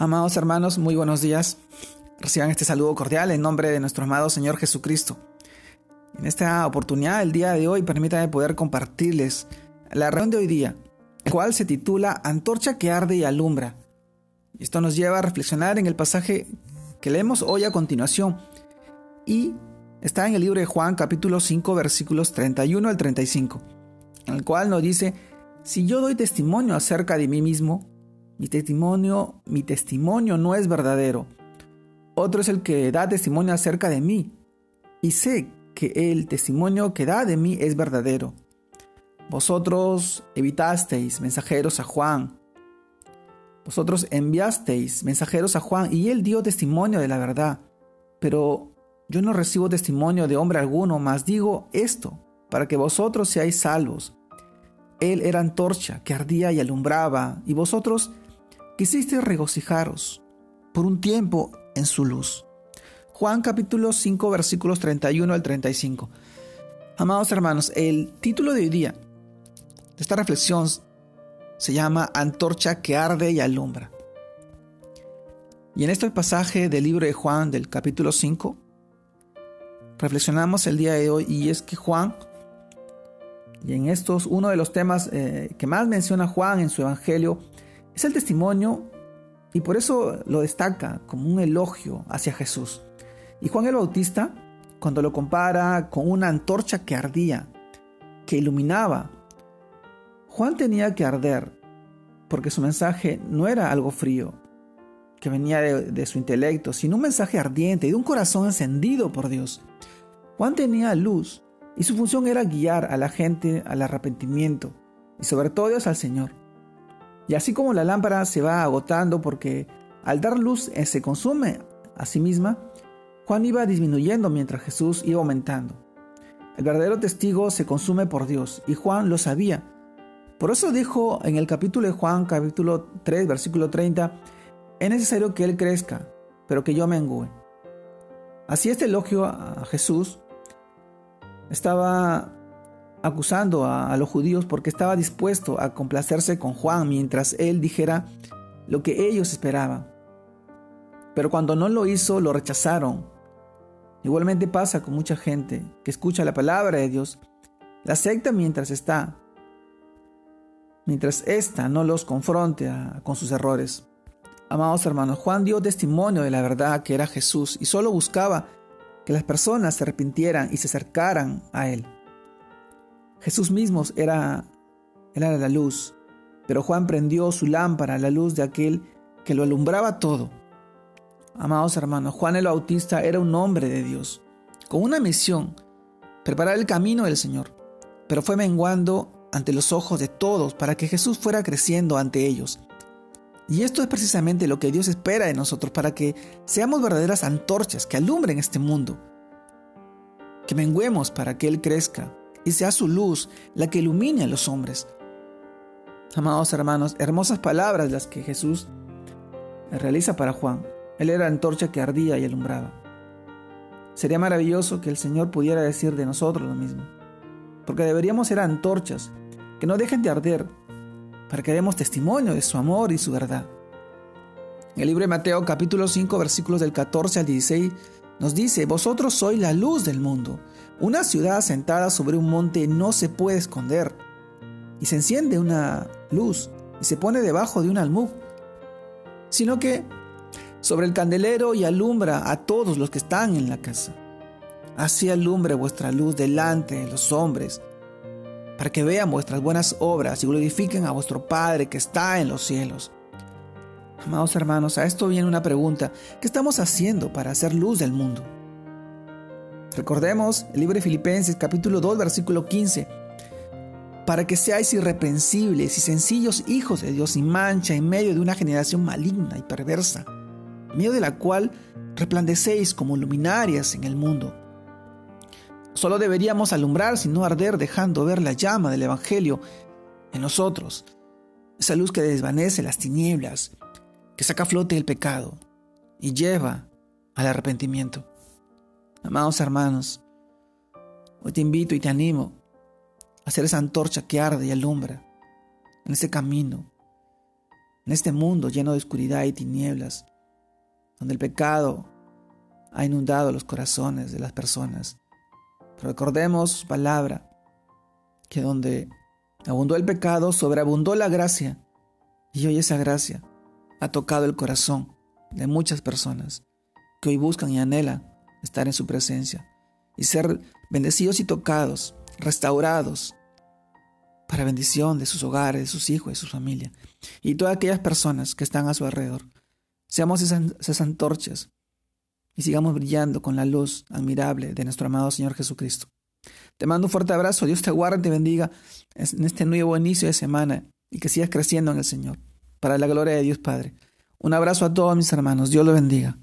Amados hermanos, muy buenos días. Reciban este saludo cordial en nombre de nuestro amado Señor Jesucristo. En esta oportunidad, el día de hoy, permítanme poder compartirles la reunión de hoy día, el cual se titula Antorcha que arde y alumbra. Esto nos lleva a reflexionar en el pasaje que leemos hoy a continuación y está en el libro de Juan capítulo 5 versículos 31 al 35, en el cual nos dice, si yo doy testimonio acerca de mí mismo, mi testimonio, mi testimonio no es verdadero. Otro es el que da testimonio acerca de mí, y sé que el testimonio que da de mí es verdadero. Vosotros evitasteis mensajeros a Juan. Vosotros enviasteis mensajeros a Juan y él dio testimonio de la verdad. Pero yo no recibo testimonio de hombre alguno, mas digo esto, para que vosotros seáis salvos. Él era antorcha que ardía y alumbraba, y vosotros quisiste regocijaros por un tiempo en su luz. Juan capítulo 5 versículos 31 al 35. Amados hermanos, el título de hoy día de esta reflexión se llama Antorcha que arde y alumbra. Y en este pasaje del libro de Juan del capítulo 5, reflexionamos el día de hoy y es que Juan, y en estos uno de los temas eh, que más menciona Juan en su evangelio, es el testimonio y por eso lo destaca como un elogio hacia Jesús. Y Juan el Bautista, cuando lo compara con una antorcha que ardía, que iluminaba, Juan tenía que arder porque su mensaje no era algo frío, que venía de, su intelecto, sino un mensaje ardiente y de un corazón encendido por Dios. Juan tenía luz y su función era guiar a la gente al arrepentimiento y sobre todo al Señor. Y así como la lámpara se va agotando porque al dar luz eh, se consume a sí misma, Juan iba disminuyendo mientras Jesús iba aumentando. El verdadero testigo se consume por Dios y Juan lo sabía. Por eso dijo en el capítulo de Juan, capítulo 3, versículo 30, es necesario que Él crezca, pero que yo me engüe. Así este elogio a Jesús estaba acusando a, los judíos porque estaba dispuesto a complacerse con Juan mientras él dijera lo que ellos esperaban. Pero cuando no lo hizo, lo rechazaron. Igualmente pasa con mucha gente que escucha la palabra de Dios, la acepta mientras está, mientras ésta no los confronte con sus errores. Amados hermanos, Juan dio testimonio de la verdad que era Jesús y solo buscaba que las personas se arrepintieran y se acercaran a Él. Jesús mismo era, era la luz, pero Juan prendió su lámpara la luz de aquel que lo alumbraba todo. Amados hermanos, Juan el Bautista era un hombre de Dios, con una misión, preparar el camino del Señor, pero fue menguando ante los ojos de todos para que Jesús fuera creciendo ante ellos. Y esto es precisamente lo que Dios espera de nosotros, para que seamos verdaderas antorchas que alumbren este mundo, que menguemos para que Él crezca, y sea su luz la que ilumine a los hombres. Amados hermanos, hermosas palabras las que Jesús realiza para Juan. Él era antorcha que ardía y alumbraba. Sería maravilloso que el Señor pudiera decir de nosotros lo mismo, porque deberíamos ser antorchas que no dejen de arder, para que demos testimonio de su amor y su verdad. En el libro de Mateo capítulo 5 versículos del 14 al 16 nos dice, vosotros sois la luz del mundo. Una ciudad sentada sobre un monte no se puede esconder. Y se enciende una luz y se pone debajo de un almud, sino que sobre el candelero y alumbra a todos los que están en la casa. Así alumbre vuestra luz delante de los hombres, para que vean vuestras buenas obras y glorifiquen a vuestro Padre que está en los cielos. Amados hermanos, a esto viene una pregunta. ¿Qué estamos haciendo para hacer luz del mundo? Recordemos el libro de Filipenses capítulo 2 versículo 15. Para que seáis irreprensibles y sencillos hijos de Dios sin mancha en medio de una generación maligna y perversa, en medio de la cual resplandecéis como luminarias en el mundo. Solo deberíamos alumbrar sin no arder dejando ver la llama del Evangelio en nosotros, esa luz que desvanece las tinieblas, que saca a flote el pecado y lleva al arrepentimiento. Amados hermanos, hoy te invito y te animo a ser esa antorcha que arde y alumbra en ese camino, en este mundo lleno de oscuridad y tinieblas, donde el pecado ha inundado los corazones de las personas. recordemos su palabra, que donde abundó el pecado, sobreabundó la gracia. Y hoy esa gracia ha tocado el corazón de muchas personas que hoy buscan y anhelan estar en su presencia y ser bendecidos y tocados, restaurados para bendición de sus hogares, de sus hijos, de su familia y todas aquellas personas que están a su alrededor. Seamos esas, esas antorchas y sigamos brillando con la luz admirable de nuestro amado Señor Jesucristo. Te mando un fuerte abrazo, Dios te guarde y te bendiga en este nuevo inicio de semana y que sigas creciendo en el Señor, para la gloria de Dios Padre. Un abrazo a todos mis hermanos, Dios los bendiga.